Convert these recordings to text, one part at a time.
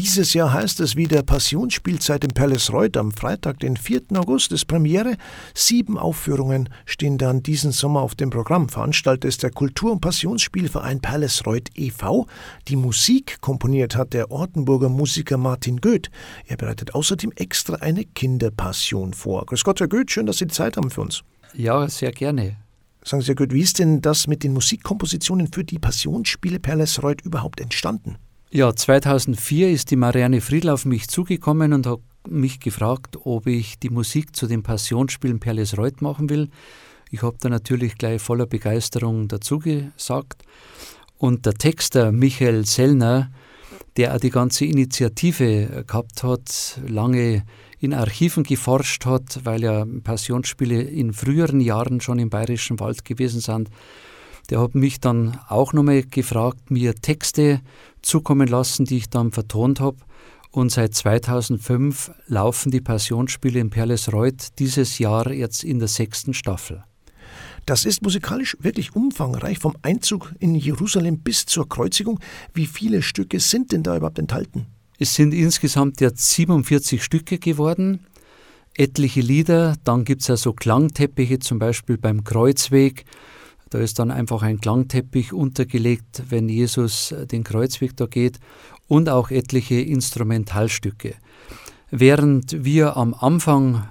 Dieses Jahr heißt es wieder Passionsspielzeit im Palace Reuth. Am Freitag, den 4. August, ist Premiere. Sieben Aufführungen stehen dann diesen Sommer auf dem Programm. Veranstalter ist der Kultur- und Passionsspielverein Palace Reuth e.V. Die Musik komponiert hat der Ortenburger Musiker Martin Goeth. Er bereitet außerdem extra eine Kinderpassion vor. Grüß Gott, Herr Goeth, schön, dass Sie die Zeit haben für uns. Ja, sehr gerne. Sagen Sie, Herr Goeth, wie ist denn das mit den Musikkompositionen für die Passionsspiele Palace Reuth überhaupt entstanden? Ja, 2004 ist die Marianne Friedl auf mich zugekommen und hat mich gefragt, ob ich die Musik zu den Passionsspielen Perles Reuth machen will. Ich habe da natürlich gleich voller Begeisterung dazu gesagt. Und der Texter Michael Sellner, der auch die ganze Initiative gehabt hat, lange in Archiven geforscht hat, weil ja Passionsspiele in früheren Jahren schon im Bayerischen Wald gewesen sind, der hat mich dann auch nochmal gefragt, mir Texte zukommen lassen, die ich dann vertont habe. Und seit 2005 laufen die Passionsspiele in Perlesreuth dieses Jahr jetzt in der sechsten Staffel. Das ist musikalisch wirklich umfangreich, vom Einzug in Jerusalem bis zur Kreuzigung. Wie viele Stücke sind denn da überhaupt enthalten? Es sind insgesamt jetzt 47 Stücke geworden, etliche Lieder, dann gibt es ja so Klangteppiche, zum Beispiel beim Kreuzweg da ist dann einfach ein Klangteppich untergelegt, wenn Jesus den Kreuzweg da geht und auch etliche Instrumentalstücke. Während wir am Anfang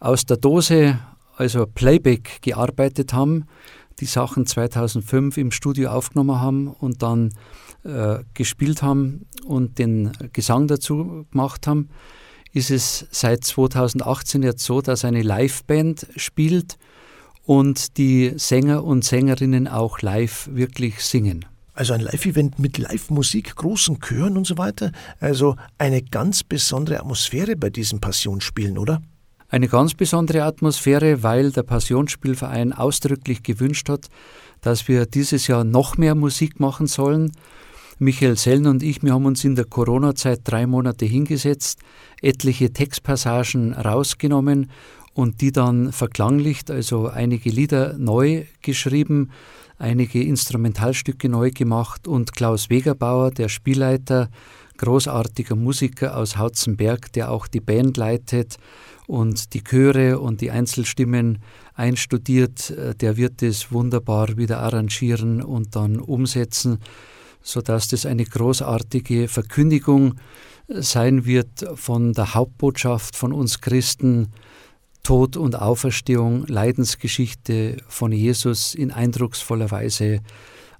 aus der Dose, also Playback, gearbeitet haben, die Sachen 2005 im Studio aufgenommen haben und dann äh, gespielt haben und den Gesang dazu gemacht haben, ist es seit 2018 jetzt so, dass eine Liveband spielt und die Sänger und Sängerinnen auch live wirklich singen. Also ein Live-Event mit Live-Musik, großen Chören und so weiter. Also eine ganz besondere Atmosphäre bei diesen Passionsspielen, oder? Eine ganz besondere Atmosphäre, weil der Passionsspielverein ausdrücklich gewünscht hat, dass wir dieses Jahr noch mehr Musik machen sollen. Michael Sellen und ich, wir haben uns in der Corona-Zeit drei Monate hingesetzt, etliche Textpassagen rausgenommen und die dann verklanglicht, also einige Lieder neu geschrieben, einige Instrumentalstücke neu gemacht und Klaus Wegerbauer, der Spielleiter, großartiger Musiker aus Hautzenberg, der auch die Band leitet und die Chöre und die Einzelstimmen einstudiert, äh, der wird es wunderbar wieder arrangieren und dann umsetzen, sodass das eine großartige Verkündigung sein wird von der Hauptbotschaft von uns Christen, Tod und Auferstehung, Leidensgeschichte von Jesus in eindrucksvoller Weise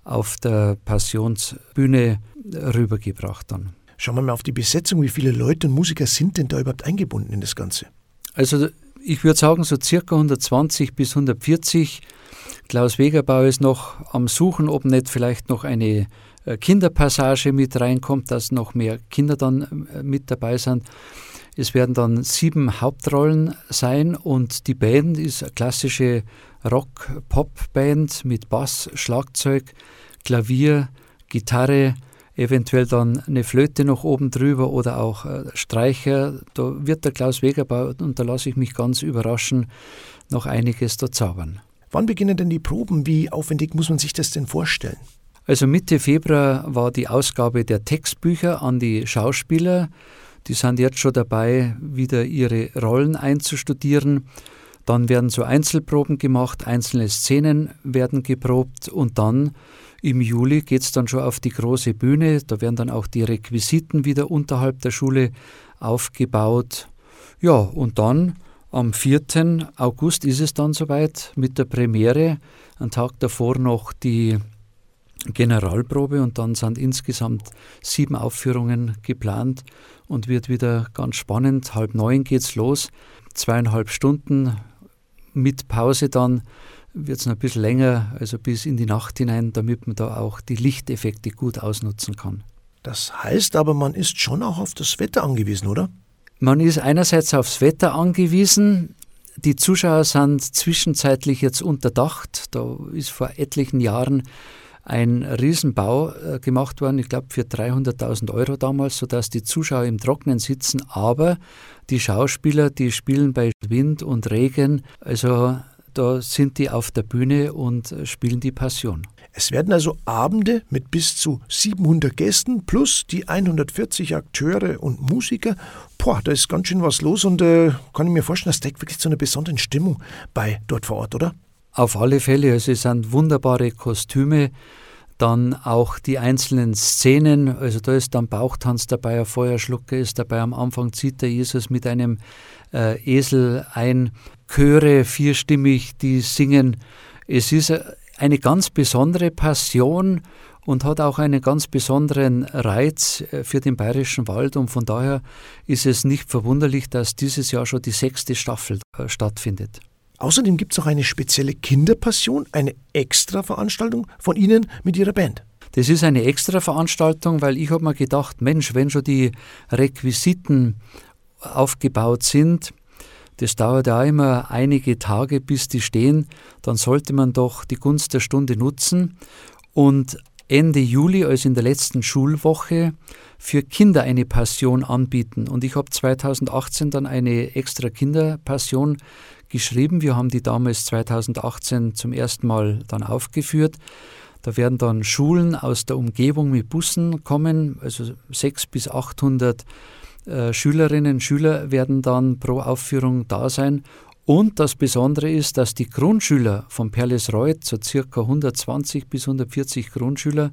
auf der Passionsbühne rübergebracht dann. Schauen wir mal auf die Besetzung. Wie viele Leute und Musiker sind denn da überhaupt eingebunden in das Ganze? Also ich würde sagen so circa 120 bis 140. Klaus Wegerbau ist noch am Suchen, ob nicht vielleicht noch eine äh, Kinderpassage mit reinkommt, dass noch mehr Kinder dann äh, mit dabei sind. Es werden dann sieben Hauptrollen sein und die Band ist eine klassische Rock-Pop-Band mit Bass, Schlagzeug, Klavier, Gitarre, eventuell dann eine Flöte noch oben drüber oder auch äh, Streicher. Da wird der Klaus Wegerbau, und da lasse ich mich ganz überraschen, noch einiges da zaubern. Wann beginnen denn die Proben? Wie aufwendig muss man sich das denn vorstellen? Also Mitte Februar war die Ausgabe der Textbücher an die Schauspieler. Die sind jetzt schon dabei, wieder ihre Rollen einzustudieren. Dann werden so Einzelproben gemacht, einzelne Szenen werden geprobt und dann im Juli geht es dann schon auf die große Bühne. Da werden dann auch die Requisiten wieder unterhalb der Schule aufgebaut. Ja, und dann am 4. August ist es dann soweit mit der Premiere. Ein Tag davor noch die Generalprobe und dann sind insgesamt sieben Aufführungen geplant und wird wieder ganz spannend. Halb neun geht's los, zweieinhalb Stunden mit Pause dann wird es noch ein bisschen länger, also bis in die Nacht hinein, damit man da auch die Lichteffekte gut ausnutzen kann. Das heißt aber, man ist schon auch auf das Wetter angewiesen, oder? Man ist einerseits aufs Wetter angewiesen. Die Zuschauer sind zwischenzeitlich jetzt unterdacht. Da ist vor etlichen Jahren ein Riesenbau äh, gemacht worden, ich glaube für 300.000 Euro damals, sodass die Zuschauer im Trocknen sitzen, aber die Schauspieler, die spielen bei Wind und Regen, also da sind die auf der Bühne und spielen die Passion. Es werden also Abende mit bis zu 700 Gästen plus die 140 Akteure und Musiker. Boah, da ist ganz schön was los und äh, kann ich mir vorstellen, das deckt wirklich zu einer besonderen Stimmung bei dort vor Ort, oder? Auf alle Fälle, also es sind wunderbare Kostüme, dann auch die einzelnen Szenen, also da ist dann Bauchtanz dabei, ein Feuerschlucker ist dabei, am Anfang zieht der Jesus mit einem äh, Esel ein, Chöre vierstimmig, die singen. Es ist eine ganz besondere Passion und hat auch einen ganz besonderen Reiz äh, für den bayerischen Wald. Und von daher ist es nicht verwunderlich, dass dieses Jahr schon die sechste Staffel äh, stattfindet. Außerdem gibt es auch eine spezielle Kinderpassion, eine Extra-Veranstaltung von Ihnen mit Ihrer Band. Das ist eine Extra-Veranstaltung, weil ich habe mir gedacht, Mensch, wenn schon die Requisiten aufgebaut sind, das dauert ja immer einige Tage, bis die stehen. Dann sollte man doch die Gunst der Stunde nutzen und Ende Juli, also in der letzten Schulwoche, für Kinder eine Passion anbieten. Und ich habe 2018 dann eine extra Kinderpassion geschrieben. Wir haben die damals 2018 zum ersten Mal dann aufgeführt. Da werden dann Schulen aus der Umgebung mit Bussen kommen, also 600 bis 800 äh, Schülerinnen und Schüler werden dann pro Aufführung da sein. Und das Besondere ist, dass die Grundschüler von Perlesreuth, so circa 120 bis 140 Grundschüler,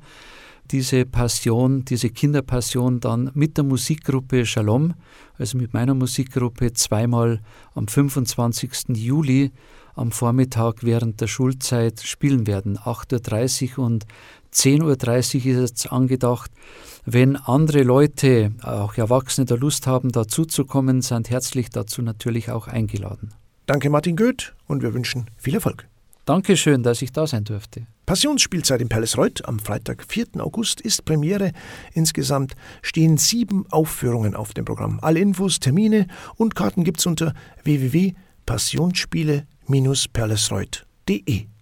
diese Passion, diese Kinderpassion dann mit der Musikgruppe Shalom, also mit meiner Musikgruppe, zweimal am 25. Juli am Vormittag während der Schulzeit spielen werden. 8.30 Uhr und 10.30 Uhr ist jetzt angedacht. Wenn andere Leute, auch Erwachsene, da Lust haben, dazuzukommen, sind herzlich dazu natürlich auch eingeladen. Danke, Martin Goeth, und wir wünschen viel Erfolg. Dankeschön, dass ich da sein durfte. Passionsspielzeit im Palace Reuth am Freitag, 4. August ist Premiere. Insgesamt stehen sieben Aufführungen auf dem Programm. Alle Infos, Termine und Karten gibt's unter www.passionsspiele-perlesreuth.de.